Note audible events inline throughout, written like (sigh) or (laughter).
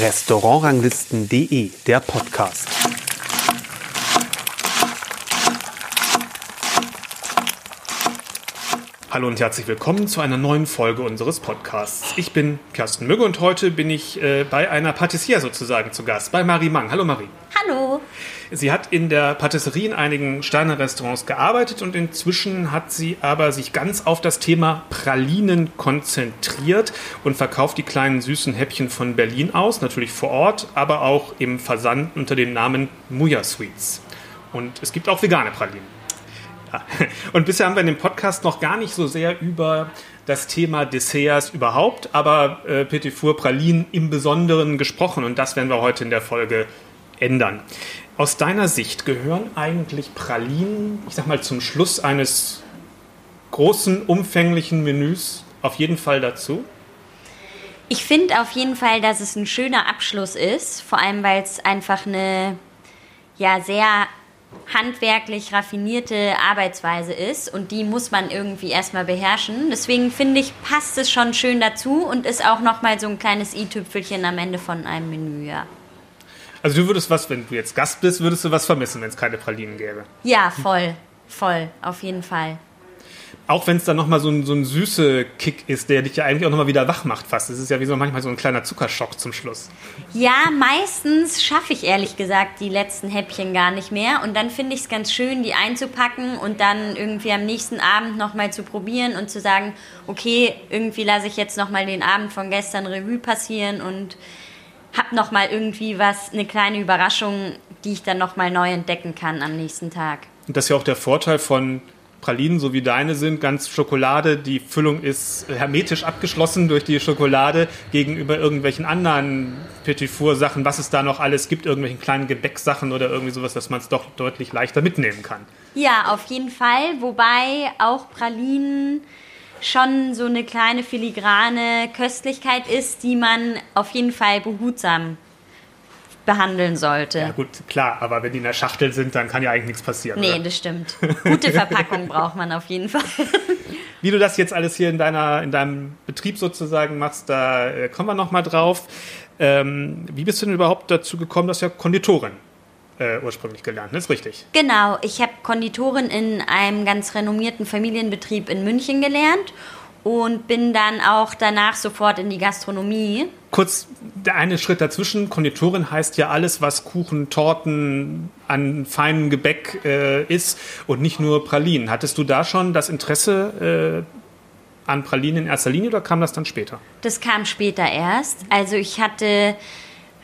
Restaurantranglisten.de, der Podcast. Hallo und herzlich willkommen zu einer neuen Folge unseres Podcasts. Ich bin Kersten Mügge und heute bin ich äh, bei einer Patissier sozusagen zu Gast, bei Marie Mang. Hallo Marie. Sie hat in der Patisserie in einigen Sterne-Restaurants gearbeitet und inzwischen hat sie aber sich ganz auf das Thema Pralinen konzentriert und verkauft die kleinen süßen Häppchen von Berlin aus, natürlich vor Ort, aber auch im Versand unter dem Namen Muya Sweets. Und es gibt auch vegane Pralinen. (laughs) Und bisher haben wir in dem Podcast noch gar nicht so sehr über das Thema Desserts überhaupt, aber äh, Petit Four Pralinen im Besonderen gesprochen und das werden wir heute in der Folge ändern. Aus deiner Sicht gehören eigentlich Pralinen, ich sag mal, zum Schluss eines großen, umfänglichen Menüs auf jeden Fall dazu? Ich finde auf jeden Fall, dass es ein schöner Abschluss ist, vor allem weil es einfach eine ja sehr handwerklich raffinierte Arbeitsweise ist und die muss man irgendwie erstmal beherrschen. Deswegen finde ich, passt es schon schön dazu und ist auch nochmal so ein kleines i-Tüpfelchen am Ende von einem Menü, ja. Also du würdest was, wenn du jetzt Gast bist, würdest du was vermissen, wenn es keine Pralinen gäbe? Ja, voll, voll, auf jeden Fall. Auch wenn es dann nochmal so ein, so ein süße Kick ist, der dich ja eigentlich auch nochmal wieder wach macht fast. Das ist ja wie so manchmal so ein kleiner Zuckerschock zum Schluss. Ja, meistens schaffe ich ehrlich gesagt die letzten Häppchen gar nicht mehr. Und dann finde ich es ganz schön, die einzupacken und dann irgendwie am nächsten Abend nochmal zu probieren und zu sagen, okay, irgendwie lasse ich jetzt nochmal den Abend von gestern Revue passieren und habe nochmal irgendwie was, eine kleine Überraschung, die ich dann nochmal neu entdecken kann am nächsten Tag. Und das ist ja auch der Vorteil von Pralinen, so wie deine sind, ganz Schokolade. Die Füllung ist hermetisch abgeschlossen durch die Schokolade gegenüber irgendwelchen anderen Petit Four Sachen, was es da noch alles gibt, irgendwelchen kleinen Gebäcksachen oder irgendwie sowas, dass man es doch deutlich leichter mitnehmen kann. Ja, auf jeden Fall. Wobei auch Pralinen schon so eine kleine filigrane Köstlichkeit ist, die man auf jeden Fall behutsam behandeln sollte. Ja gut, klar, aber wenn die in der Schachtel sind, dann kann ja eigentlich nichts passieren. Nee, oder? das stimmt. (laughs) Gute Verpackung braucht man auf jeden Fall. (laughs) Wie du das jetzt alles hier in, deiner, in deinem Betrieb sozusagen machst, da äh, kommen wir nochmal drauf. Ähm, wie bist du denn überhaupt dazu gekommen, dass du ja Konditorin äh, ursprünglich gelernt, ist richtig? Genau, ich habe Konditorin in einem ganz renommierten Familienbetrieb in München gelernt und bin dann auch danach sofort in die Gastronomie. Kurz der eine Schritt dazwischen. Konditorin heißt ja alles, was Kuchen, Torten an feinem Gebäck äh, ist und nicht nur Pralinen. Hattest du da schon das Interesse äh, an Pralinen in erster Linie oder kam das dann später? Das kam später erst. Also ich hatte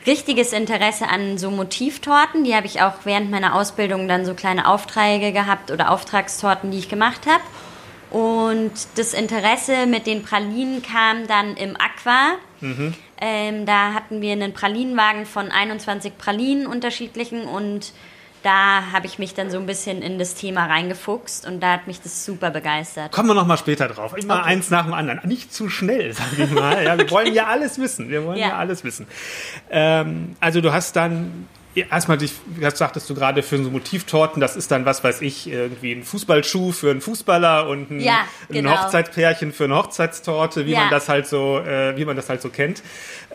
richtiges Interesse an so Motivtorten. Die habe ich auch während meiner Ausbildung dann so kleine Aufträge gehabt oder Auftragstorten, die ich gemacht habe. Und das Interesse mit den Pralinen kam dann im Aqua. Mhm. Ähm, da hatten wir einen Pralinenwagen von 21 Pralinen unterschiedlichen und da habe ich mich dann so ein bisschen in das Thema reingefuchst und da hat mich das super begeistert. Kommen wir noch mal später drauf. Immer okay. eins nach dem anderen. Nicht zu schnell, sage ich mal. Ja, wir wollen ja alles wissen. Wir wollen ja, ja alles wissen. Ähm, also du hast dann erstmal, dich, das sagtest du gerade, für so Motivtorten, das ist dann, was weiß ich, irgendwie ein Fußballschuh für einen Fußballer und ein, ja, genau. ein Hochzeitspärchen für eine Hochzeitstorte, wie ja. man das halt so, äh, wie man das halt so kennt.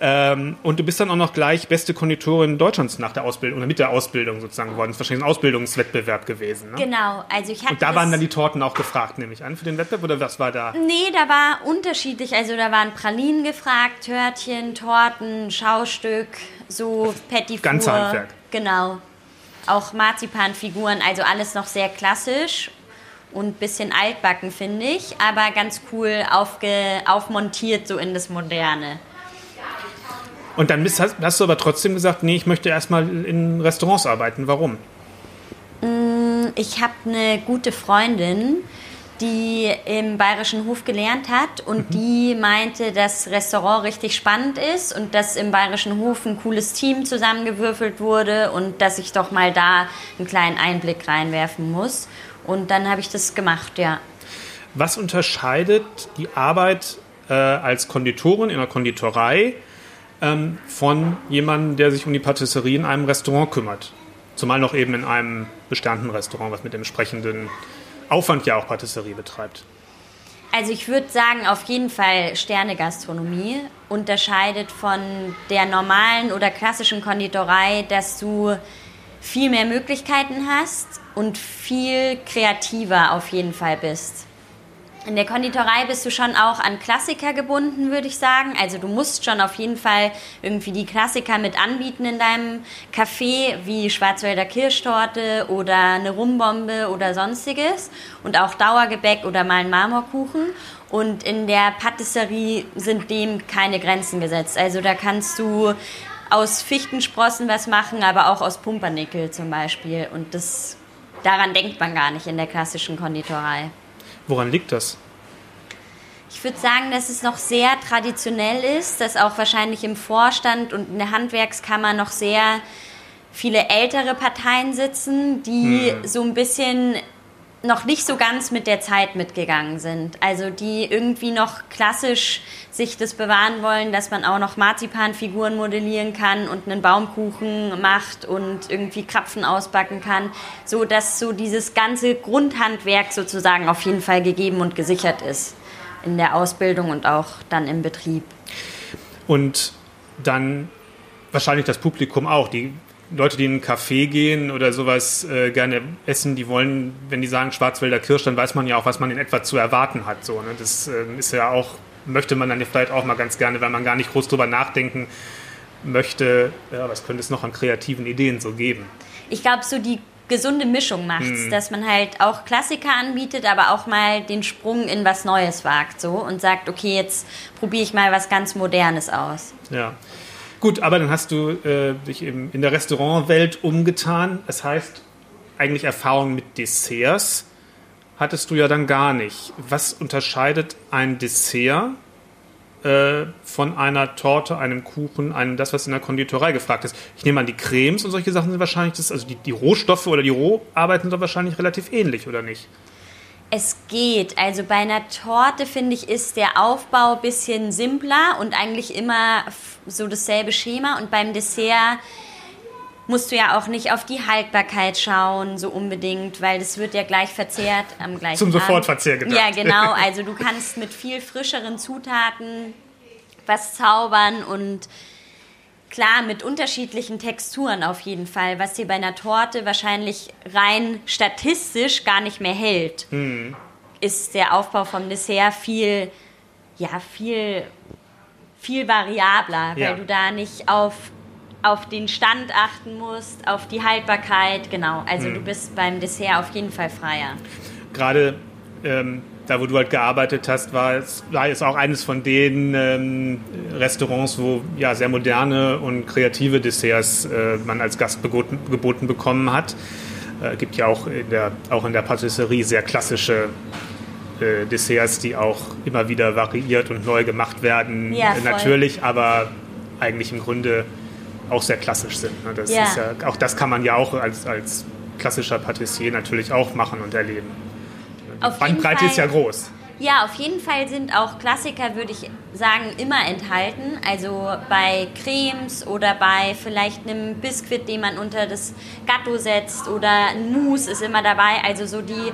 Ähm, und du bist dann auch noch gleich beste Konditorin Deutschlands nach der Ausbildung oder mit der Ausbildung sozusagen geworden. Das ist wahrscheinlich ein Ausbildungswettbewerb gewesen. Ne? Genau, also ich hatte. Und da waren dann die Torten auch gefragt, nehme ich an, für den Wettbewerb oder was war da? Nee, da war unterschiedlich. Also da waren Pralinen gefragt, Törtchen, Torten, Schaustück, so Petit Ganze Handwerk. Genau. Auch Marzipanfiguren, also alles noch sehr klassisch und ein bisschen altbacken, finde ich, aber ganz cool aufge, aufmontiert so in das Moderne. Und dann hast, hast, du aber trotzdem gesagt, nee, ich möchte erstmal in Restaurants arbeiten. Warum? Mm, ich habe eine gute Freundin, die im Bayerischen Hof gelernt hat und mhm. die meinte, dass Restaurant richtig spannend ist und dass im Bayerischen Hof ein cooles Team zusammengewürfelt wurde und dass ich doch mal da einen kleinen Einblick reinwerfen muss. Und dann habe ich das gemacht, ja. Was unterscheidet die Arbeit äh, als Konditorin in der Konditorei ähm, von jemandem, der sich um die Patisserie in einem Restaurant kümmert? Zumal noch eben in einem bestandenen Restaurant, was mit dem entsprechenden Aufwand ja auch Patisserie betreibt. Also ich würde sagen, auf jeden Fall Sternegastronomie unterscheidet von der normalen oder klassischen Konditorei, dass du viel mehr Möglichkeiten hast und viel kreativer auf jeden Fall bist. In der Konditorei bist du schon auch an Klassiker gebunden, würde ich sagen. Also du musst schon auf jeden Fall irgendwie die Klassiker mit anbieten in deinem Café, wie Schwarzwälder Kirschtorte oder eine Rumbombe oder sonstiges. Und auch Dauergebäck oder mal einen Marmorkuchen. Und in der Patisserie sind dem keine Grenzen gesetzt. Also da kannst du aus Fichtensprossen was machen, aber auch aus Pumpernickel zum Beispiel. Und das, daran denkt man gar nicht in der klassischen Konditorei. Woran liegt das? Ich würde sagen, dass es noch sehr traditionell ist, dass auch wahrscheinlich im Vorstand und in der Handwerkskammer noch sehr viele ältere Parteien sitzen, die hm. so ein bisschen noch nicht so ganz mit der Zeit mitgegangen sind. Also die irgendwie noch klassisch sich das bewahren wollen, dass man auch noch Marzipanfiguren modellieren kann und einen Baumkuchen macht und irgendwie Krapfen ausbacken kann, so dass so dieses ganze Grundhandwerk sozusagen auf jeden Fall gegeben und gesichert ist in der Ausbildung und auch dann im Betrieb. Und dann wahrscheinlich das Publikum auch. Die Leute, die in einen Café gehen oder sowas äh, gerne essen, die wollen, wenn die sagen Schwarzwälder Kirsch, dann weiß man ja auch, was man in etwa zu erwarten hat. So, ne? Das äh, ist ja auch, möchte man dann vielleicht auch mal ganz gerne, wenn man gar nicht groß drüber nachdenken möchte, ja, was könnte es noch an kreativen Ideen so geben? Ich glaube, so die gesunde Mischung macht hm. dass man halt auch Klassiker anbietet, aber auch mal den Sprung in was Neues wagt so und sagt, okay, jetzt probiere ich mal was ganz Modernes aus. Ja. Gut, aber dann hast du äh, dich eben in der Restaurantwelt umgetan. Das heißt, eigentlich Erfahrung mit Desserts hattest du ja dann gar nicht. Was unterscheidet ein Dessert äh, von einer Torte, einem Kuchen, einem das, was in der Konditorei gefragt ist? Ich nehme an, die Cremes und solche Sachen sind wahrscheinlich, das, also die, die Rohstoffe oder die Roharbeiten sind doch wahrscheinlich relativ ähnlich, oder nicht? Es geht. Also bei einer Torte, finde ich, ist der Aufbau ein bisschen simpler und eigentlich immer so dasselbe Schema. Und beim Dessert musst du ja auch nicht auf die Haltbarkeit schauen, so unbedingt, weil das wird ja gleich verzehrt am gleichen Zum Sofortverzehr gedacht. Ja, (laughs) genau. Also du kannst mit viel frischeren Zutaten was zaubern und Klar, mit unterschiedlichen Texturen auf jeden Fall, was dir bei einer Torte wahrscheinlich rein statistisch gar nicht mehr hält, mhm. ist der Aufbau vom Dessert viel, ja, viel, viel variabler, ja. weil du da nicht auf, auf den Stand achten musst, auf die Haltbarkeit, genau. Also mhm. du bist beim Dessert auf jeden Fall freier. Gerade ähm da wo du halt gearbeitet hast, war es, war es auch eines von den ähm, Restaurants, wo ja sehr moderne und kreative Desserts äh, man als Gast geboten, geboten bekommen hat. Es äh, gibt ja auch in der, auch in der Patisserie sehr klassische äh, Desserts, die auch immer wieder variiert und neu gemacht werden. Ja, Natürlich, aber eigentlich im Grunde auch sehr klassisch sind. Ne? Das ja. ja. auch das kann man ja auch als, als klassischer Patissier natürlich auch machen und erleben. Auf Bandbreite ist ja groß. Ja, auf jeden Fall sind auch Klassiker, würde ich sagen, immer enthalten. Also bei Cremes oder bei vielleicht einem Biskuit, den man unter das Gatto setzt oder ein Mousse ist immer dabei. Also so die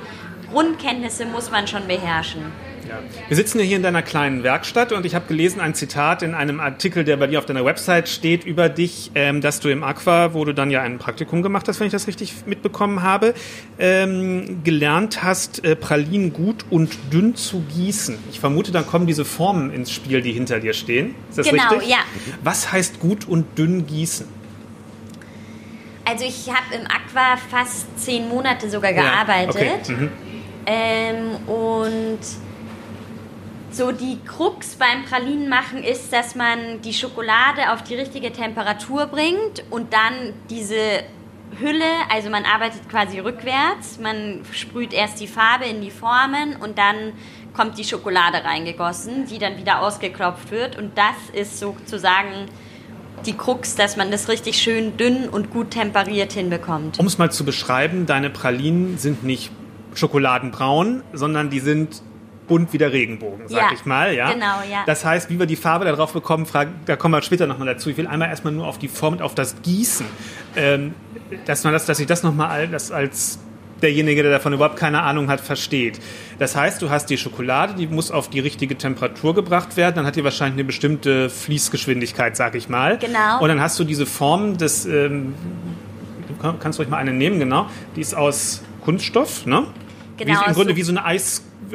Grundkenntnisse muss man schon beherrschen. Ja. Wir sitzen ja hier in deiner kleinen Werkstatt und ich habe gelesen ein Zitat in einem Artikel, der bei dir auf deiner Website steht, über dich, ähm, dass du im Aqua, wo du dann ja ein Praktikum gemacht hast, wenn ich das richtig mitbekommen habe, ähm, gelernt hast, äh, Pralinen gut und dünn zu gießen. Ich vermute, dann kommen diese Formen ins Spiel, die hinter dir stehen. Ist das genau, richtig? ja. Was heißt gut und dünn gießen? Also ich habe im Aqua fast zehn Monate sogar gearbeitet. Ja, okay. mhm. ähm, und so die Krux beim Pralinenmachen ist, dass man die Schokolade auf die richtige Temperatur bringt und dann diese Hülle, also man arbeitet quasi rückwärts, man sprüht erst die Farbe in die Formen und dann kommt die Schokolade reingegossen, die dann wieder ausgeklopft wird und das ist sozusagen die Krux, dass man das richtig schön dünn und gut temperiert hinbekommt. Um es mal zu beschreiben, deine Pralinen sind nicht schokoladenbraun, sondern die sind bunt wie der Regenbogen, sag ja, ich mal. Ja? Genau, ja. Das heißt, wie wir die Farbe darauf bekommen, da kommen wir später nochmal dazu. Ich will einmal erstmal nur auf die Form und auf das Gießen. Ähm, dass, man das, dass ich das nochmal als, als derjenige, der davon überhaupt keine Ahnung hat, versteht. Das heißt, du hast die Schokolade, die muss auf die richtige Temperatur gebracht werden, dann hat die wahrscheinlich eine bestimmte Fließgeschwindigkeit, sag ich mal. Genau. Und dann hast du diese Form des, ähm, du kannst ruhig mal eine nehmen, genau, die ist aus Kunststoff, ne? Genau, Wie, Im Grunde so- wie so eine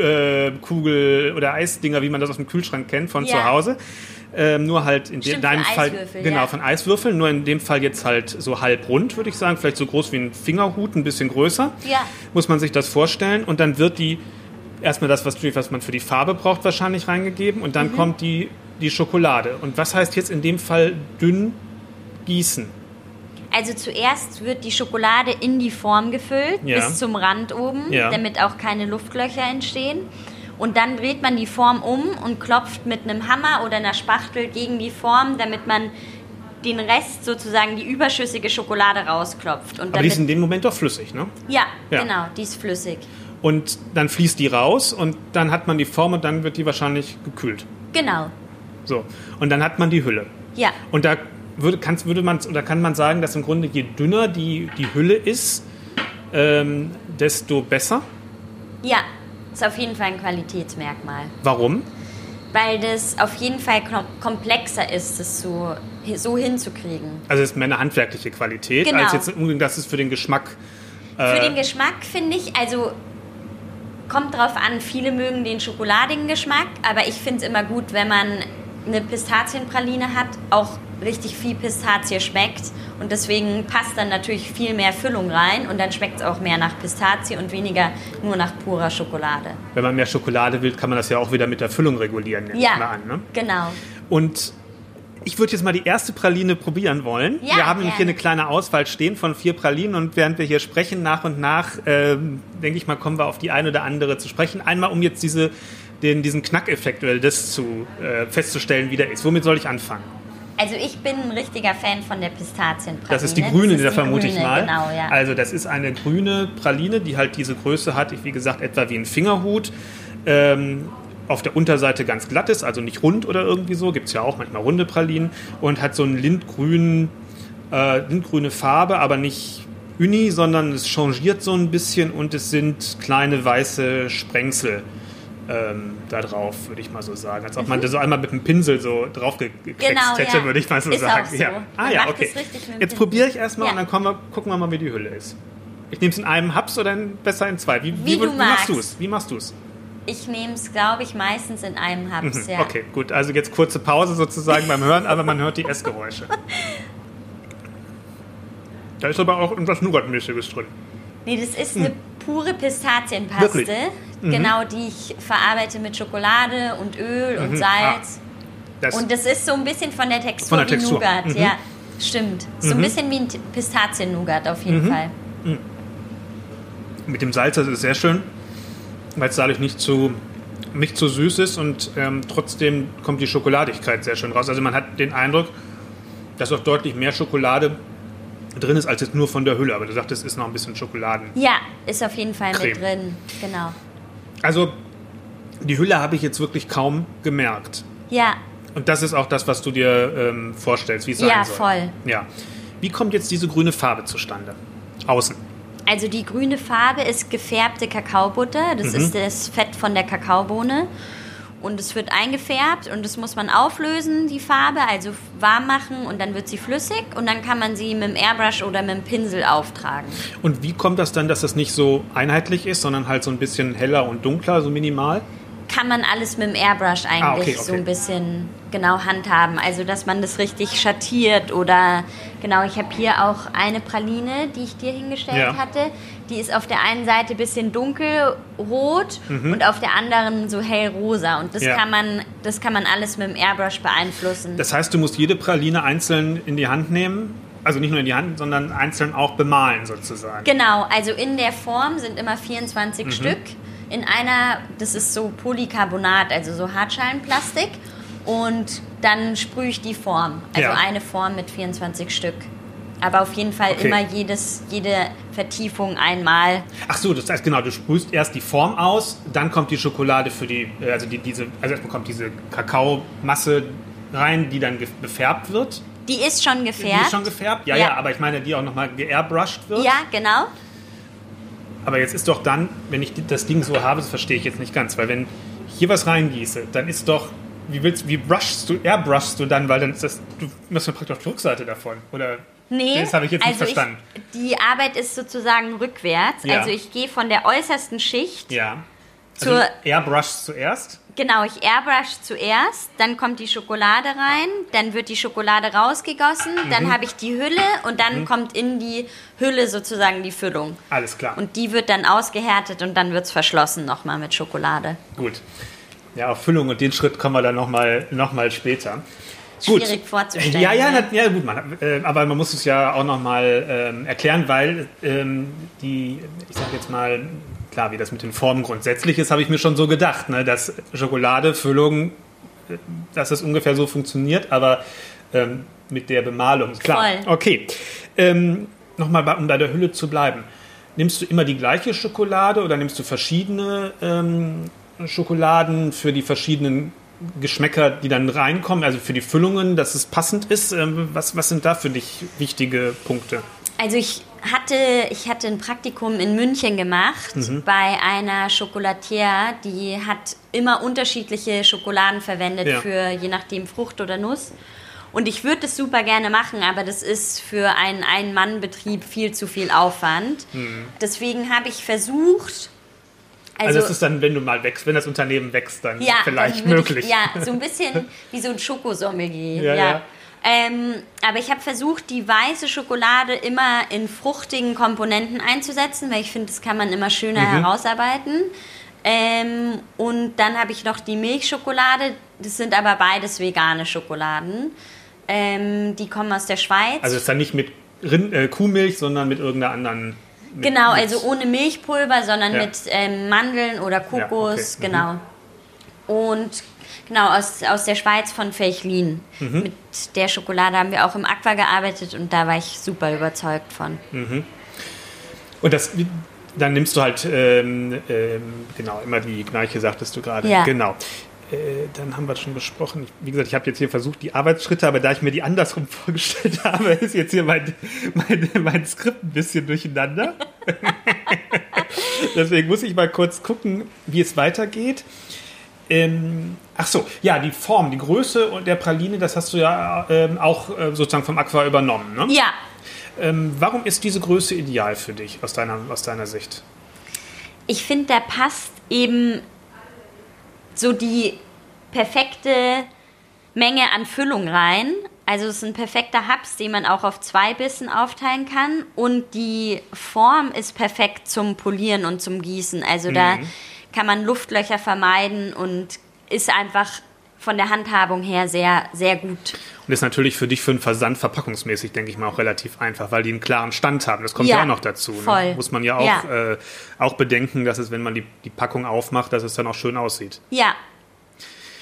Eiskugel oder Eisdinger, wie man das aus dem Kühlschrank kennt von Ja. zu Hause. Ähm, nur halt in Stimmt, deinem von Fall genau ja. von Eiswürfeln, nur in dem Fall jetzt halt so halb rund, würde ich sagen, vielleicht so groß wie ein Fingerhut, ein bisschen größer. Ja. Muss man sich das vorstellen und dann wird die erstmal das, was, was man für die Farbe braucht, wahrscheinlich reingegeben und dann Mhm. kommt die die Schokolade. Und was heißt jetzt in dem Fall dünn gießen? Also zuerst wird die Schokolade in die Form gefüllt, Ja. bis zum Rand oben, Ja. damit auch keine Luftlöcher entstehen. Und dann dreht man die Form um und klopft mit einem Hammer oder einer Spachtel gegen die Form, damit man den Rest sozusagen die überschüssige Schokolade rausklopft. Und Aber die ist in dem Moment doch flüssig, ne? ja, Ja. genau, die ist flüssig. Und dann fließt die raus und dann hat man die Form und dann wird die wahrscheinlich gekühlt. Genau, So. Und dann hat man die Hülle. ja. Und da würde, kannst, würde man, oder kann man sagen, dass im Grunde je dünner die, die Hülle ist, ähm, desto besser. Ja, ist auf jeden Fall ein Qualitätsmerkmal. Warum? Weil das auf jeden Fall kom- komplexer ist, das so, so hinzukriegen. Also es ist mehr eine handwerkliche Qualität, Genau. als jetzt unbedingt, dass es für den Geschmack. Für Äh. den Geschmack finde ich, also kommt drauf an, viele mögen den schokoladigen Geschmack, aber ich finde es immer gut, wenn man eine Pistazienpraline hat, auch richtig viel Pistazie schmeckt und deswegen passt dann natürlich viel mehr Füllung rein und dann schmeckt es auch mehr nach Pistazie und weniger nur nach purer Schokolade. Wenn man mehr Schokolade will, kann man das ja auch wieder mit der Füllung regulieren, Ja, an. Ne? genau. Und ich würde jetzt mal die erste Praline probieren wollen. Ja, wir haben nämlich hier eine kleine Auswahl stehen von vier Pralinen und während wir hier sprechen, nach und nach, ähm, denke ich mal, kommen wir auf die eine oder andere zu sprechen. Einmal, um jetzt diese, den, diesen Knackeffekt oder das zu, äh, festzustellen, wie der ist. Womit soll ich anfangen? Also ich bin ein richtiger Fan von der Pistazienpraline. Das ist die grüne, Das ist da die vermute ich mal. Genau, ja. Also das ist eine grüne Praline, die halt diese Größe hat, wie gesagt, etwa wie ein Fingerhut. Ähm, auf der Unterseite ganz glatt ist, also nicht rund oder irgendwie so. Gibt es ja auch manchmal runde Pralinen. Und hat so einen lindgrünen, äh, lindgrüne Farbe, aber nicht uni, sondern es changiert so ein bisschen und es sind kleine weiße Sprengsel ähm, da drauf, würde ich mal so sagen. Als ob man das so einmal mit einem Pinsel so drauf Mhm. Genau, hätte, ja. würde ich mal so Ist sagen. so. Ja. Ah ja, okay. Jetzt probiere ich erstmal Ja. und dann kommen wir, gucken wir mal, wie die Hülle ist. Ich nehme es in einem Haps oder in, besser in zwei. Wie, Wie du wie machst du es? Wie machst du es? Ich nehme es, glaube ich, meistens in einem ja. Mhm. Okay, gut. Also jetzt kurze Pause sozusagen beim Hören, aber man hört die Essgeräusche. (laughs) Da ist aber auch irgendwas Nougat-mäßiges drin. Nee, das ist eine pure Pistazienpaste. Wirklich? Mhm. Genau, die ich verarbeite mit Schokolade und Öl und Mhm. Salz. Das, Und das ist so ein bisschen von der Textur Von der wie Textur. Nougat. Mhm. Ja, stimmt. So ein bisschen wie ein Pistazien-Nougat auf jeden Mhm. Fall. mit dem Salz, das ist sehr schön, weil es dadurch nicht zu, nicht zu süß ist und ähm, trotzdem kommt die Schokoladigkeit sehr schön raus. Also man hat den Eindruck, dass auch deutlich mehr Schokolade drin ist, als jetzt nur von der Hülle. Aber du sagtest, es ist noch ein bisschen Schokoladen. Ja, ist auf jeden Fall Creme. mit drin. Genau. Also die Hülle habe ich jetzt wirklich kaum gemerkt. Ja, Und das ist auch das, was du dir ähm, vorstellst, wie es sein Ja, soll. voll. Ja. Wie kommt jetzt diese grüne Farbe zustande? Außen. also die grüne Farbe ist gefärbte Kakaobutter. Das Mhm. ist das Fett von der Kakaobohne. Und es wird eingefärbt und das muss man auflösen, die Farbe, also warm machen und dann wird sie flüssig und dann kann man sie mit dem Airbrush oder mit dem Pinsel auftragen. Und wie kommt das dann, dass das nicht so einheitlich ist, sondern halt so ein bisschen heller und dunkler, so minimal? Kann man alles mit dem Airbrush eigentlich Ah, okay, so okay. ein bisschen genau handhaben. Also, dass man das richtig schattiert oder genau, ich habe hier auch eine Praline, die ich dir hingestellt Ja. hatte. Die ist auf der einen Seite ein bisschen dunkelrot und auf der anderen so hellrosa. Und das Mhm. Ja. kann man, das kann man alles mit dem Airbrush beeinflussen. Das heißt, du musst jede Praline einzeln in die Hand nehmen. Also nicht nur in die Hand, sondern einzeln auch bemalen sozusagen. Genau, also in der Form sind immer 24 Mhm. Stück. In einer, das ist so Polycarbonat, also so Hartschalenplastik. Und dann sprühe ich die Form. Also Ja. eine Form mit 24 Stück. Aber auf jeden Fall Okay. immer jedes, jede Vertiefung einmal. Ach so, das heißt genau, du sprühst erst die Form aus, dann kommt die Schokolade für die, also die, diese, also erstmal kommt diese Kakaomasse rein, die dann ge- befärbt wird. Die ist schon Die gefärbt. ist schon gefärbt? Ja, Ja. ja, aber ich meine, die auch nochmal geairbrushed wird. ja, genau. Aber jetzt ist doch dann, wenn ich das Ding so habe, das verstehe ich jetzt nicht ganz, weil wenn ich hier was reingieße, dann ist doch, wie willst, wie brushst du, airbrushst du dann, weil dann ist das, du machst ja praktisch auf die Rückseite davon, oder? Nee, das habe ich jetzt nicht also verstanden. Ich, die Arbeit ist sozusagen rückwärts. Ja. Also ich gehe von der äußersten Schicht. Ja. Zur- also airbrushst zuerst. Genau, ich airbrush zuerst, dann kommt die Schokolade rein, dann wird die Schokolade rausgegossen, Mhm. dann habe ich die Hülle und dann kommt in die Hülle sozusagen die Füllung. Alles klar. Und die wird dann ausgehärtet und dann wird es verschlossen nochmal mit Schokolade. Gut. Ja, auf Füllung und den Schritt kommen wir dann nochmal noch mal später. Gut. Schwierig vorzustellen. Ja, ja, ne? ja gut, man, äh, aber man muss es ja auch nochmal ähm, erklären, weil ähm, die, ich sag jetzt mal, klar, wie das mit den Formen grundsätzlich ist, habe ich mir schon so gedacht, ne, dass Schokolade, Füllung, äh, dass das ungefähr so funktioniert, aber ähm, mit der Bemalung, klar. Voll. Okay. Ähm, nochmal, um bei der Hülle zu bleiben. Nimmst du immer die gleiche Schokolade oder nimmst du verschiedene ähm, Schokoladen für die verschiedenen Geschmäcker, die dann reinkommen, also für die Füllungen, dass es passend ist? Ähm, was, was sind da für dich wichtige Punkte? Also ich hatte, ich hatte ein Praktikum in München gemacht Mhm. bei einer Chocolatière, die hat immer unterschiedliche Schokoladen verwendet Ja. für je nachdem Frucht oder Nuss. Und ich würde das super gerne machen, aber das ist für einen Ein-Mann-Betrieb viel zu viel Aufwand. Deswegen habe ich versucht, Mhm. Also, also, es ist dann, wenn du mal wächst, wenn das Unternehmen wächst, dann ja, vielleicht dann möglich. Ich, ja, so ein bisschen wie so ein Schokosommelier. (laughs) Ja, Ja, ja. Ähm, aber ich habe versucht, die weiße Schokolade immer in fruchtigen Komponenten einzusetzen, weil ich finde, das kann man immer schöner Mhm. herausarbeiten. Ähm, und dann habe ich noch die Milchschokolade. Das sind aber beides vegane Schokoladen. Ähm, die kommen aus der Schweiz. Also es ist dann nicht mit Rind, äh, Kuhmilch, sondern mit irgendeiner anderen. Mit, Genau, also ohne Milchpulver, sondern Ja. mit ähm, Mandeln oder Kokos, okay. Mhm. genau. Und genau, aus, aus der Schweiz von Feichlin. Mhm. Mit der Schokolade haben wir auch im Aqua gearbeitet und da war ich super überzeugt von. Und das, dann nimmst du halt, ähm, ähm, genau, immer die gleiche, sagtest du gerade. Ja. Genau. Äh, dann haben wir schon besprochen. Wie gesagt, ich habe jetzt hier versucht, die Arbeitsschritte, aber da ich mir die andersrum (laughs) vorgestellt habe, ist jetzt hier mein, mein, mein Skript ein bisschen durcheinander. (laughs) Deswegen muss ich mal kurz gucken, wie es weitergeht. Ähm, ach so, ja, die Form, die Größe und der Praline, das hast du ja ähm, auch äh, sozusagen vom Aqua übernommen. Ne? Ja, Ähm, warum ist diese Größe ideal für dich aus deiner, aus deiner Sicht? ich finde, da passt eben so die perfekte Menge an Füllung rein. Also es ist ein perfekter Haps, den man auch auf zwei Bissen aufteilen kann. Und die Form ist perfekt zum Polieren und zum Gießen. Also da kann man Luftlöcher vermeiden und ist einfach von der Handhabung her sehr, sehr gut. Und ist natürlich für dich für einen Versand verpackungsmäßig, denke ich mal, auch relativ einfach, weil die einen klaren Stand haben. Das kommt ja, Ja, auch noch dazu. voll. Ne? Muss man ja auch, Ja. Äh, auch bedenken, dass es, wenn man die, die Packung aufmacht, dass es dann auch schön aussieht. Ja,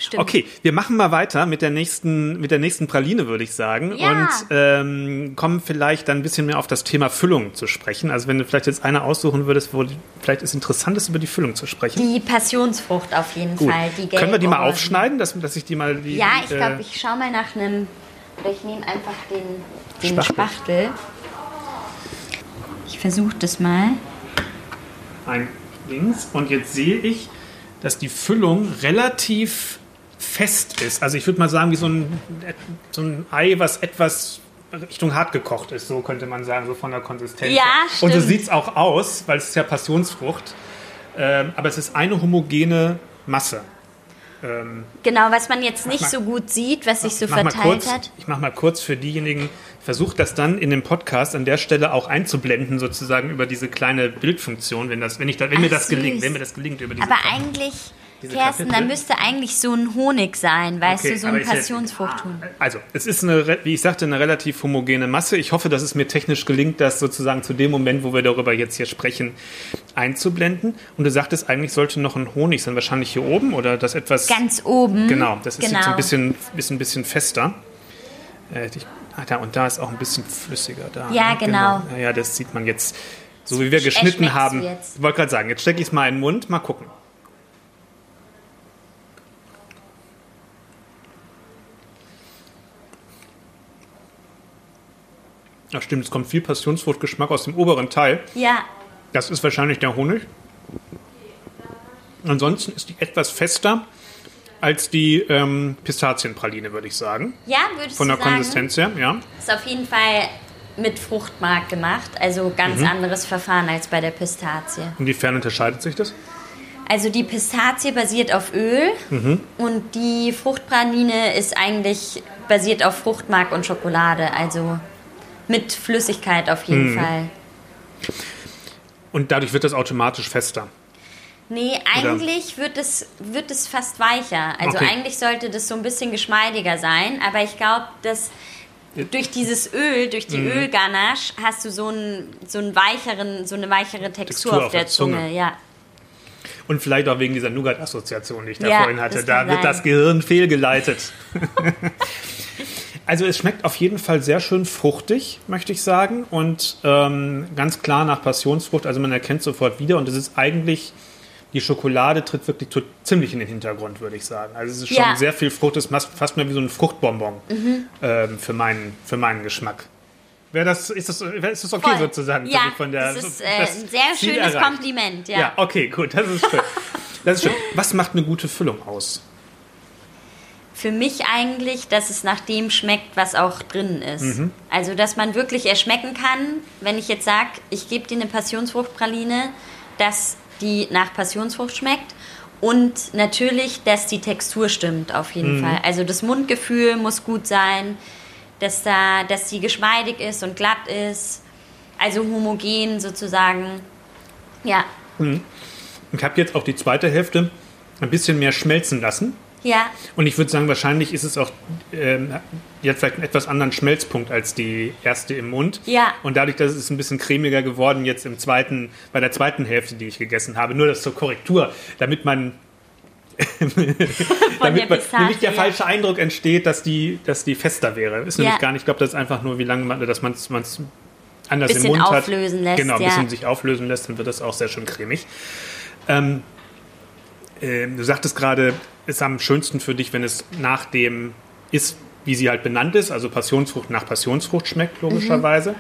stimmt. Okay, wir machen mal weiter mit der nächsten, mit der nächsten Praline, würde ich sagen. Ja. Und ähm, kommen vielleicht dann ein bisschen mehr auf das Thema Füllung zu sprechen. Also wenn du vielleicht jetzt eine aussuchen würdest, wo vielleicht ist interessant ist, über die Füllung zu sprechen. Die Passionsfrucht auf jeden Gut. Fall. Können wir die mal aufschneiden, dass, dass ich die mal... Die, Ja, ich äh, glaube, ich schaue mal nach einem. Oder ich nehme einfach den, den Spachtel. Spachtel. Ich versuche das mal. ein links und jetzt sehe ich, dass die Füllung relativ fest ist. Also ich würde mal sagen, wie so ein, so ein Ei, was etwas Richtung hart gekocht ist, so könnte man sagen, so von der Konsistenz. Ja, her. Und so stimmt. sieht es auch aus, weil es ist ja Passionsfrucht. Ähm, aber es ist eine homogene Masse. Ähm, Genau, was man jetzt nicht mal- so gut sieht, was sich so verteilt kurz, hat. Ich mache mal kurz für diejenigen, versuche das dann in dem Podcast an der Stelle auch einzublenden, sozusagen über diese kleine Bildfunktion, wenn, das, wenn, ich da, wenn mir Ach, das gelingt, süß. wenn mir das gelingt über diese Aber eigentlich, Diese Kerstin, da müsste eigentlich so ein Honig sein, weißt Okay, du, so ein ich hätte- Passionsfruchthonig. Also, es ist, eine, wie ich sagte, eine relativ homogene Masse. Ich hoffe, dass es mir technisch gelingt, das sozusagen zu dem Moment, wo wir darüber jetzt hier sprechen, einzublenden. Und du sagtest, eigentlich sollte noch ein Honig sein, wahrscheinlich hier oben oder das etwas. Ganz oben. Genau, das ist genau. jetzt ein bisschen, ist ein bisschen fester. Äh, ich, ah, da, und da ist auch ein bisschen flüssiger da. Ja, ne? genau. Ja, ja, das sieht man jetzt, so wie wir geschnitten haben. Ich wollte gerade sagen, jetzt stecke ich es mal in den Mund, mal gucken. Ja, stimmt, es kommt viel Passionsfruchtgeschmack aus dem oberen Teil. Ja, Das ist wahrscheinlich der Honig. Ansonsten ist die etwas fester als die ähm, Pistazienpraline, würde ich sagen. Ja, würdest Von du der sagen? Konsistenz her, ja. Ist auf jeden Fall mit Fruchtmark gemacht, also ganz Mhm. anderes Verfahren als bei der Pistazie. Inwiefern unterscheidet sich das? Also die Pistazie basiert auf Öl Mhm. und die Fruchtpraline ist eigentlich basiert auf Fruchtmark und Schokolade, also mit Flüssigkeit auf jeden Mhm. Fall. Und dadurch wird das automatisch fester. Nee, eigentlich wird es, wird es fast weicher. Also Okay. eigentlich sollte das so ein bisschen geschmeidiger sein, aber ich glaube, dass durch dieses Öl, durch die Mhm. Ölganache hast du so, einen, so, einen weicheren, so eine weichere Textur, Textur auf auf der der Zunge. Zunge. Ja. Und vielleicht auch wegen dieser Nougat-Assoziation, die ich da Ja, vorhin hatte. Da wird sein. das Gehirn fehlgeleitet. (laughs) also es schmeckt auf jeden Fall sehr schön fruchtig, möchte ich sagen. Und ähm, ganz klar nach Passionsfrucht. Also man erkennt sofort wieder. Und es ist eigentlich, die Schokolade tritt wirklich zu, ziemlich in den Hintergrund, würde ich sagen. Also es ist schon Ja. sehr viel Frucht. Es ist fast mehr wie so ein Fruchtbonbon Mhm. ähm, für, meinen, für meinen Geschmack. Wäre das, ist, das, ist das okay Voll. sozusagen? Ja, mich von der, das ist äh, das ein sehr schönes erreicht? Kompliment. Ja. Ja, okay, gut, das ist schön. Das ist schön. Was macht eine gute Füllung aus? Für mich eigentlich, dass es nach dem schmeckt, was auch drin ist. Mhm. Also, dass man wirklich erschmecken kann, wenn ich jetzt sage, ich gebe dir eine Passionsfruchtpraline, dass die nach Passionsfrucht schmeckt. Und natürlich, dass die Textur stimmt, auf jeden Mhm. Fall. Also das Mundgefühl muss gut sein, dass, da, dass die geschmeidig ist und glatt ist. Also homogen sozusagen. Ja, Ich habe jetzt auch die zweite Hälfte ein bisschen mehr schmelzen lassen. Ja, Und ich würde sagen, wahrscheinlich ist es auch ähm, jetzt vielleicht einen etwas anderen Schmelzpunkt als die erste im Mund. Ja. Und dadurch, dass es ein bisschen cremiger geworden jetzt im zweiten, bei der zweiten Hälfte, die ich gegessen habe. Nur das zur Korrektur, damit man (laughs) damit der man, nämlich der falsche Eindruck entsteht, dass die, dass die fester wäre. Ist nämlich Ja. gar nicht, ich glaube, das ist einfach nur, wie lange man, dass man es anders Bisschen im Mund hat. auflösen lässt, Genau, ein ja. bisschen sich auflösen lässt, dann wird das auch sehr schön cremig. Ähm, ähm, du sagtest gerade, ist am schönsten für dich, wenn es nach dem ist, wie sie halt benannt ist, also Passionsfrucht nach Passionsfrucht schmeckt, logischerweise.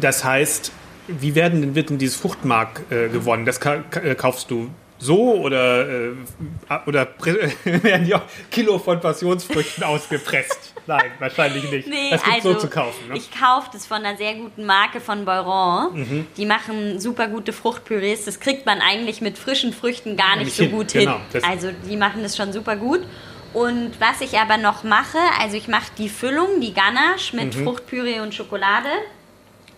Das heißt, wie werden denn, wird denn dieses Fruchtmark äh, gewonnen? Das ka äh, kaufst du so oder, äh, oder (laughs) werden die auch Kilo von Passionsfrüchten ausgepresst? Nein, wahrscheinlich nicht. Nee, das gibt also so zu kaufen. Ne? ich kaufe das von einer sehr guten Marke von Beuron. Mhm. Die machen super gute Fruchtpürees. Das kriegt man eigentlich mit frischen Früchten gar nicht Nicht so hin, gut genau. hin. Also die machen das schon super gut. Und was ich aber noch mache, also ich mache die Füllung, die Ganache mit Mhm. Fruchtpüree und Schokolade.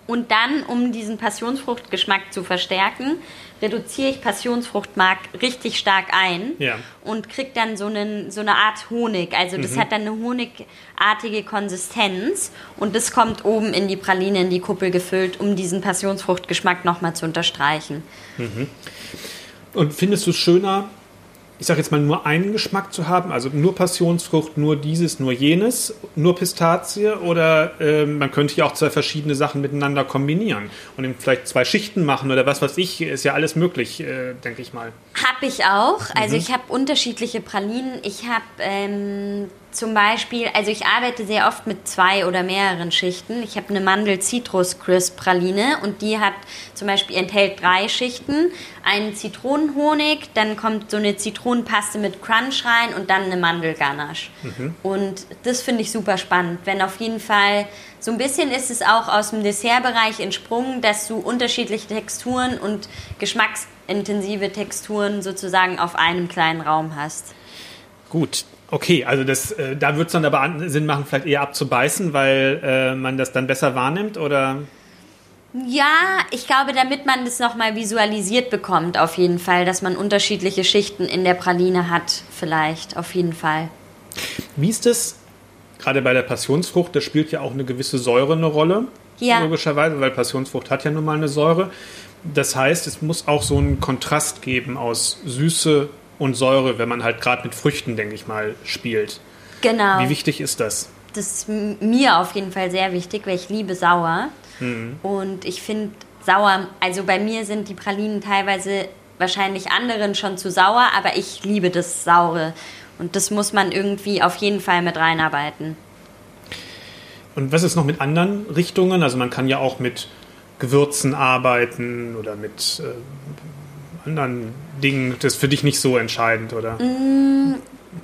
Und dann, um diesen Passionsfruchtgeschmack zu verstärken, reduziere ich Passionsfruchtmark richtig stark ein Ja. und kriege dann so, einen, so eine Art Honig. Also das hat dann eine honigartige Konsistenz und das kommt oben in die Praline, in die Kuppel gefüllt, um diesen Passionsfruchtgeschmack nochmal zu unterstreichen. Und findest du es schöner, ich sage jetzt mal, nur einen Geschmack zu haben? Also nur Passionsfrucht, nur dieses, nur jenes, nur Pistazie? Oder ähm, man könnte ja auch zwei verschiedene Sachen miteinander kombinieren und eben vielleicht zwei Schichten machen oder was weiß ich. Ist ja alles möglich, äh, denke ich mal. Hab ich auch. Also Mhm. ich habe unterschiedliche Pralinen. Ich habe ähm, zum Beispiel, also ich arbeite sehr oft mit zwei oder mehreren Schichten. Ich habe eine Mandel-Citrus-Crisp-Praline und die hat zum Beispiel enthält drei Schichten. Einen Zitronenhonig, dann kommt so eine Zitronenpaste mit Crunch rein und dann eine Mandelganache. Und das finde ich super spannend. Wenn auf jeden Fall, so ein bisschen ist es auch aus dem Dessertbereich entsprungen, dass du unterschiedliche Texturen und geschmacksintensive Texturen sozusagen auf einem kleinen Raum hast. Gut. Okay, also das, äh, da wird es dann aber Sinn machen, vielleicht eher abzubeißen, weil äh, man das dann besser wahrnimmt, oder? Ja, ich glaube, damit man das nochmal visualisiert bekommt, auf jeden Fall, dass man unterschiedliche Schichten in der Praline hat, vielleicht, auf jeden Fall. Wie ist es, gerade bei der Passionsfrucht, da spielt ja auch eine gewisse Säure eine Rolle, Ja. logischerweise, weil Passionsfrucht hat ja nun mal eine Säure. Das heißt, es muss auch so einen Kontrast geben aus Süße und Säure, wenn man halt gerade mit Früchten, denke ich mal, spielt. Genau. Wie wichtig ist das? Das ist mir auf jeden Fall sehr wichtig, weil ich liebe sauer. Und ich finde sauer, also bei mir sind die Pralinen teilweise wahrscheinlich anderen schon zu sauer, aber ich liebe das Saure. Und das muss man irgendwie auf jeden Fall mit reinarbeiten. Und was ist noch mit anderen Richtungen? Also man kann ja auch mit Gewürzen arbeiten oder mit äh, anderen Dingen. Das ist für dich nicht so entscheidend, oder? Mm,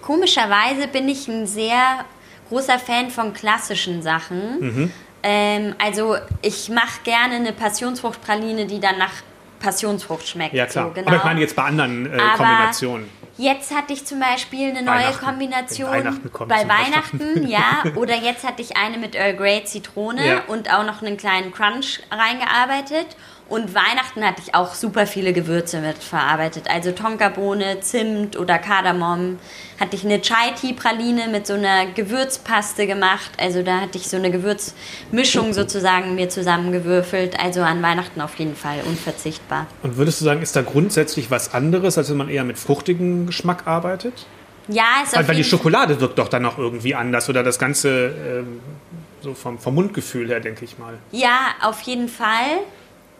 komischerweise bin ich ein sehr großer Fan von klassischen Sachen. Mhm. Ähm, also ich mache gerne eine Passionsfruchtpraline, die dann nach Passionsfrucht schmeckt. Ja, klar. So, genau. Aber ich meine jetzt bei anderen äh, Kombinationen. Jetzt hatte ich zum Beispiel eine neue Kombination Weihnachten bei Weihnachten, ja. (laughs) Oder jetzt hatte ich eine mit Earl Grey Zitrone Ja. und auch noch einen kleinen Crunch reingearbeitet. Und Weihnachten hatte ich auch super viele Gewürze mit verarbeitet. Also Tonkabohne, Zimt oder Kardamom. Hatte ich eine Chai-Tea-Praline mit so einer Gewürzpaste gemacht. Also da hatte ich so eine Gewürzmischung sozusagen mir zusammengewürfelt. Also an Weihnachten auf jeden Fall unverzichtbar. Und würdest du sagen, ist da grundsätzlich was anderes, als wenn man eher mit fruchtigem Geschmack arbeitet? Ja, ist Weil, weil die. Schokolade wirkt doch dann auch irgendwie anders oder das Ganze ähm, so vom, vom Mundgefühl her, denke ich mal. Ja, auf jeden Fall.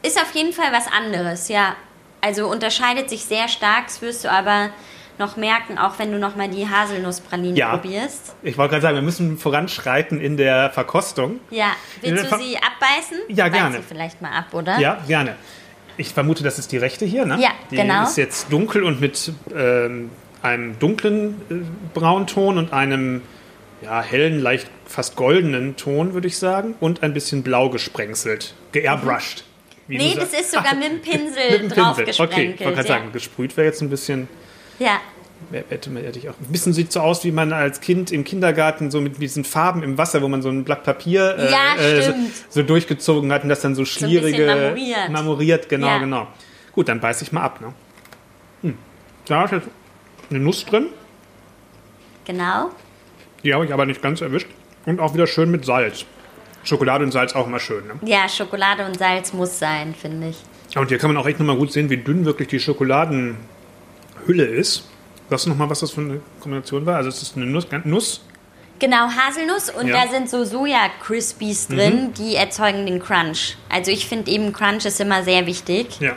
Ist auf jeden Fall was anderes, ja. Also unterscheidet sich sehr stark, das wirst du aber noch merken, auch wenn du nochmal die Haselnusspralinen Ja. probierst. Ich wollte gerade sagen, wir müssen voranschreiten in der Verkostung. Ja, willst du sie abbeißen? Ja, Beiß gerne. sie vielleicht mal ab, oder? Ja, gerne. Ich vermute, das ist die rechte hier, ne? Ja, die genau. ist jetzt dunkel und mit ähm, einem dunklen äh, Braunton und einem ja, hellen, leicht fast goldenen Ton, würde ich sagen. Und ein bisschen blau gesprengselt, geairbrushed. Wie Nee, das ist sogar (laughs) mit dem Pinsel Mit dem drauf Pinsel. Okay, ich wollte gerade ja. sagen, gesprüht wäre jetzt ein bisschen, ja. hätte man hätte ich auch. Ein bisschen sieht so aus, wie man als Kind im Kindergarten so mit diesen Farben im Wasser, wo man so ein Blatt Papier äh, Ja, äh, so, so durchgezogen hat und das dann so schlierige. marmoriert. marmoriert, genau, Ja. genau. Gut, dann beiß ich mal ab, ne? Hm. Da ist jetzt eine Nuss drin, Genau. die habe ich aber nicht ganz erwischt. Und auch wieder schön mit Salz. Schokolade und Salz auch immer schön, ne? Ja, Schokolade und Salz muss sein, finde ich. Und hier kann man auch echt nochmal gut sehen, wie dünn wirklich die Schokoladenhülle ist. Sagst du nochmal, was das für eine Kombination war? Also es ist eine Nuss, Nuss Genau, Haselnuss und Ja. Mhm. da sind so Soja-Crispies drin, die erzeugen den Crunch. Also ich finde eben Crunch ist immer sehr wichtig. ja.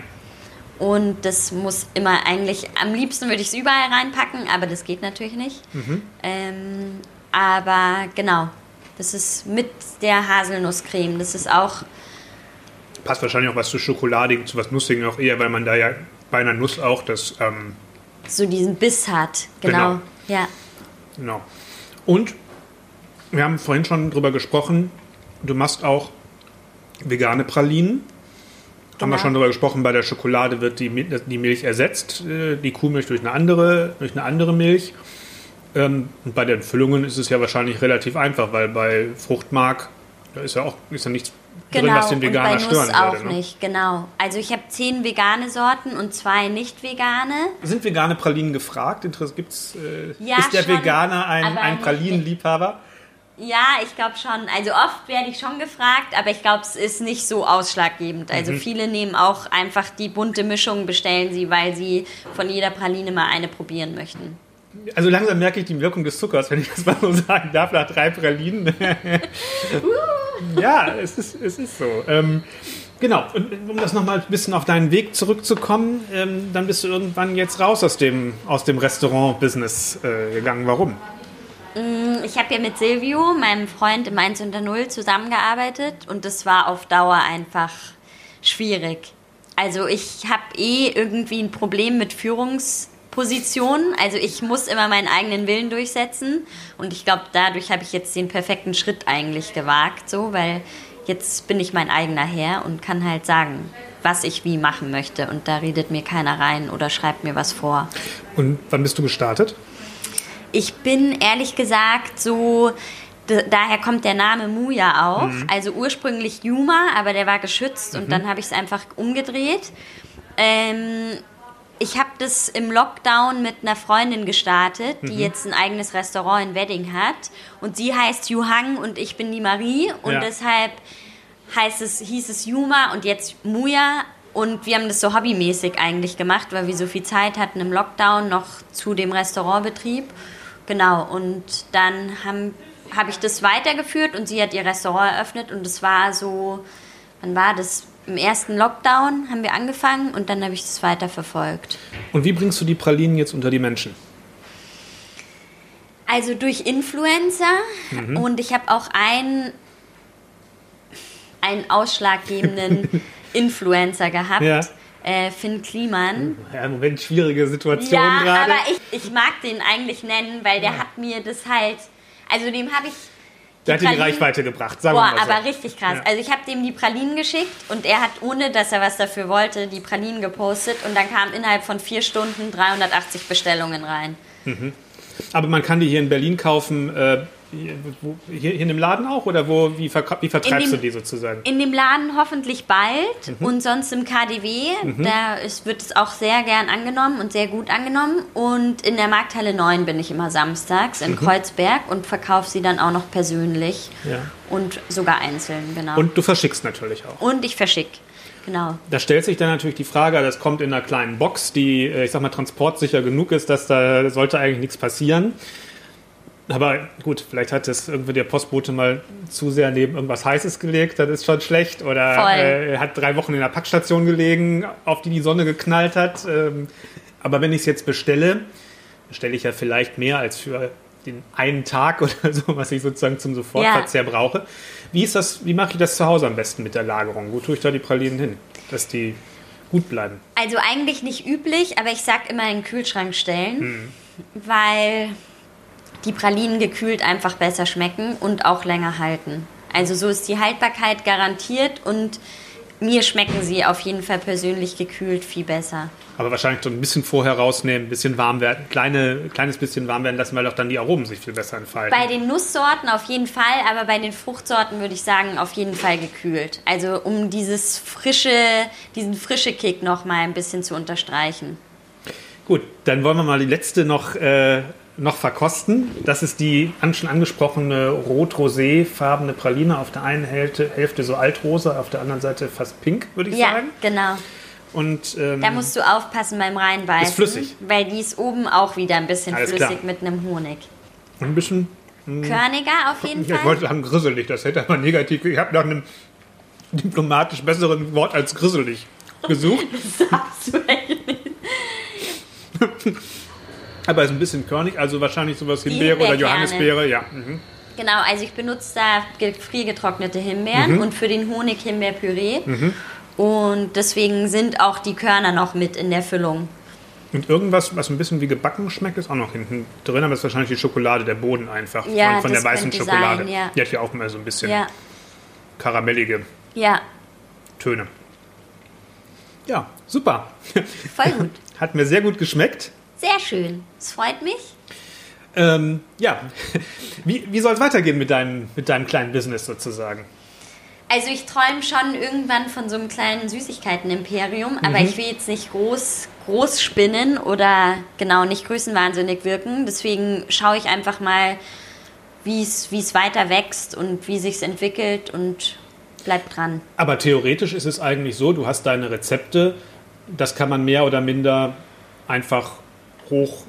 Und das muss immer eigentlich, am liebsten würde ich es überall reinpacken, aber das geht natürlich nicht. Mhm. Ähm, aber genau, das ist mit der Haselnusscreme. Das ist auch, Passt wahrscheinlich auch was zu Schokoladigen, zu was Nussigem auch eher, weil man da ja bei einer Nuss auch das, ähm, so diesen Biss hat. Genau. Genau. Ja. genau. Und wir haben vorhin schon drüber gesprochen, du machst auch vegane Pralinen. Haben wir Genau. schon drüber gesprochen, bei der Schokolade wird die, die Milch ersetzt, äh, die Kuhmilch durch eine andere, durch eine andere Milch. Ähm, Und bei den Füllungen ist es ja wahrscheinlich relativ einfach, weil bei Fruchtmark, da ist ja auch ist ja nichts drin, Genau, was den und bei Veganer Nuss stören auch würde. Ne? nicht, genau. Also ich habe zehn vegane Sorten und zwei nicht vegane. Sind vegane Pralinen gefragt? Gibt's, äh, Ja, ist der schon, Veganer ein, ein Pralinenliebhaber? Ja, ich glaube schon. Also oft werde ich schon gefragt, aber ich glaube, es ist nicht so ausschlaggebend. Also Mhm. viele nehmen auch einfach die bunte Mischung, bestellen sie, weil sie von jeder Praline mal eine probieren möchten. Also langsam merke ich die Wirkung des Zuckers, wenn ich das mal so sagen darf, nach drei Pralinen. (laughs) ja, es ist, es ist so. Ähm, genau, und um das nochmal ein bisschen auf deinen Weg zurückzukommen, ähm, dann bist du irgendwann jetzt raus aus dem, aus dem Restaurant-Business äh, gegangen. Warum? Ich habe ja mit Silvio, meinem Freund im 1 unter 0, zusammengearbeitet und das war auf Dauer einfach schwierig. Also ich habe eh irgendwie ein Problem mit Führungspositionen. Also ich muss immer meinen eigenen Willen durchsetzen und ich glaube, dadurch habe ich jetzt den perfekten Schritt eigentlich gewagt, so, weil jetzt bin ich mein eigener Herr und kann halt sagen, was ich wie machen möchte und da redet mir keiner rein oder schreibt mir was vor. Und wann bist du gestartet? Ich bin ehrlich gesagt so, daher kommt der Name Mu ja auch. Also ursprünglich Yuma, aber der war geschützt und dann habe ich es einfach umgedreht. Ähm, ich habe das im Lockdown mit einer Freundin gestartet, die jetzt ein eigenes Restaurant in Wedding hat. Und sie heißt Yuhang und ich bin die Marie. Und Ja. deshalb heißt es, hieß es Yuma und jetzt Muya. Und wir haben das so hobbymäßig eigentlich gemacht, weil wir so viel Zeit hatten im Lockdown noch zu dem Restaurantbetrieb. Genau, und dann habe hab ich das weitergeführt und sie hat ihr Restaurant eröffnet und es war so, wann war das? Im ersten Lockdown haben wir angefangen und dann habe ich das weiterverfolgt. Und wie bringst du die Pralinen jetzt unter die Menschen? Also durch Influencer und ich habe auch ein, einen ausschlaggebenden (laughs) Influencer gehabt. Ja. Äh, Finn Kliman. Ja, im Moment schwierige Situation Ja, gerade. aber ich, ich mag den eigentlich nennen, weil der hat mir das halt. Also dem habe ich. Der hat Pralinen- Reichweite gebracht, sagen Boah, wir mal so. aber richtig krass. Ja. Also ich habe dem die Pralinen geschickt und er hat, ohne dass er was dafür wollte, die Pralinen gepostet und dann kamen innerhalb von vier Stunden 380 Bestellungen rein. Aber man kann die hier in Berlin kaufen, äh, hier, hier, in dem Laden auch? Oder wo, wie, wie vertreibst In du dem- die sozusagen? In dem Laden hoffentlich bald Mhm. und sonst im KDW. Da ist, wird es auch sehr gern angenommen und sehr gut angenommen. Und in der Markthalle 9 bin ich immer samstags Mhm. in Kreuzberg und verkaufe sie dann auch noch persönlich Ja. und sogar einzeln, genau. Und du verschickst natürlich auch. Und ich verschicke. Genau. Da stellt sich dann natürlich die Frage, das kommt in einer kleinen Box, die, äh, ich sag mal, transportsicher genug ist, dass da sollte eigentlich nichts passieren. Aber gut, vielleicht hat das irgendwie der Postbote mal zu sehr neben irgendwas Heißes gelegt, das ist schon schlecht. Oder äh, er hat drei Wochen in der Packstation gelegen, auf die die Sonne geknallt hat. Ähm, aber wenn ich es jetzt bestelle, bestelle ich ja vielleicht mehr als für den einen Tag (laughs) oder so, was ich sozusagen zum Sofortverzehr brauche. Wie ist das, wie mache ich das zu Hause am besten mit der Lagerung? Wo tue ich da die Pralinen hin, dass die gut bleiben? Also eigentlich nicht üblich, aber ich sag immer in den Kühlschrank stellen, Hm. weil die Pralinen gekühlt einfach besser schmecken und auch länger halten. Also so ist die Haltbarkeit garantiert und mir schmecken sie auf jeden Fall persönlich gekühlt viel besser. Aber wahrscheinlich so ein bisschen vorher rausnehmen, ein bisschen warm werden, kleine, kleines bisschen warm werden lassen, weil auch dann die Aromen sich viel besser entfalten. Bei den Nusssorten auf jeden Fall, aber bei den Fruchtsorten würde ich sagen, auf jeden Fall gekühlt. Also um dieses frische, diesen frische Kick noch mal ein bisschen zu unterstreichen. Gut, dann wollen wir mal die letzte noch, äh, noch verkosten. Das ist die schon angesprochene rot-rosé-farbene Praline. Auf der einen Hälfte, Hälfte so altrosa, auf der anderen Seite fast pink, würde ich Ja, sagen. genau. Und ähm, Da musst du aufpassen beim Reinbeißen. Ist flüssig. Weil die ist oben auch wieder ein bisschen Alles flüssig klar. mit einem Honig. ein bisschen, Körniger auf jeden ja, ich Fall. wollte sagen grisselig, das hätte aber negativ, ich habe nach einem diplomatisch besseren Wort als grisselig gesucht. (laughs) Sagst du echt nicht. (laughs) Aber ist ein bisschen körnig, also wahrscheinlich sowas Himbeere oder. Johannisbeere, ja. Mhm. Genau, also ich benutze da gefriergetrocknete Himbeeren Mhm. und für den Honig Himbeerpüree. Und deswegen sind auch die Körner noch mit in der Füllung. Und irgendwas, was ein bisschen wie gebacken schmeckt, ist auch noch hinten drin, aber das ist wahrscheinlich die Schokolade, der Boden einfach Ja, von, von der weißen Schokolade. sein, ja. Die hat ja auch immer so ein bisschen Ja, karamellige Töne. Ja, super. voll gut. (laughs) Hat mir sehr gut geschmeckt. Sehr schön. Es freut mich. Ähm, ja, wie, wie soll es weitergehen mit deinem, mit deinem kleinen Business sozusagen? Also ich träume schon irgendwann von so einem kleinen Süßigkeiten-Imperium, aber Mhm. ich will jetzt nicht groß, groß spinnen oder genau nicht größenwahnsinnig wirken. Deswegen schaue ich einfach mal, wie es weiter wächst und wie sich entwickelt und bleib dran. Aber theoretisch ist es eigentlich so, du hast deine Rezepte, das kann man mehr oder minder einfach hoch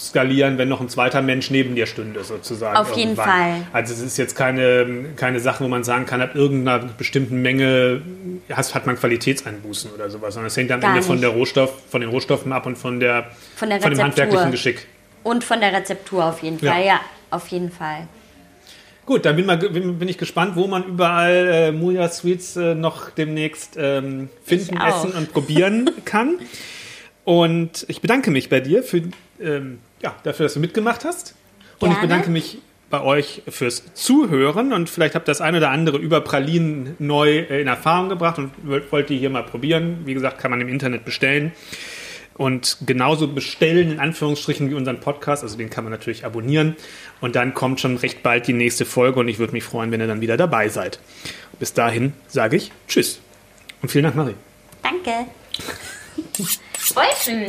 skalieren, wenn noch ein zweiter Mensch neben dir stünde, sozusagen. Auf jeden Fall. Also es ist jetzt keine, keine Sache, wo man sagen kann, ab irgendeiner bestimmten Menge hast, hat man Qualitätseinbußen oder sowas, sondern es hängt am Gar Ende von, nicht. der Rohstoff, von den Rohstoffen ab und von, der, Von der von dem handwerklichen Geschick. Und von der Rezeptur auf jeden Ja. Fall, ja, auf jeden Fall. Gut, dann bin, mal, bin, ich gespannt, wo man überall äh, Muja Sweets äh, noch demnächst ähm, finden, essen und probieren (laughs) kann. Und ich bedanke mich bei dir für, ähm, ja, dafür, dass du mitgemacht hast. Und ich Gerne. bedanke mich bei euch fürs Zuhören und vielleicht habt ihr das eine oder andere über Pralinen neu äh, in Erfahrung gebracht und wollt wollt die hier mal probieren. Wie gesagt, kann man im Internet bestellen. Und genauso bestellen, in Anführungsstrichen, wie unseren Podcast. Also den kann man natürlich abonnieren. Und dann kommt schon recht bald die nächste Folge und ich würde mich freuen, wenn ihr dann wieder dabei seid. Bis dahin sage ich Tschüss. Und vielen Dank, Marie. Danke. (laughs) Zweifeln.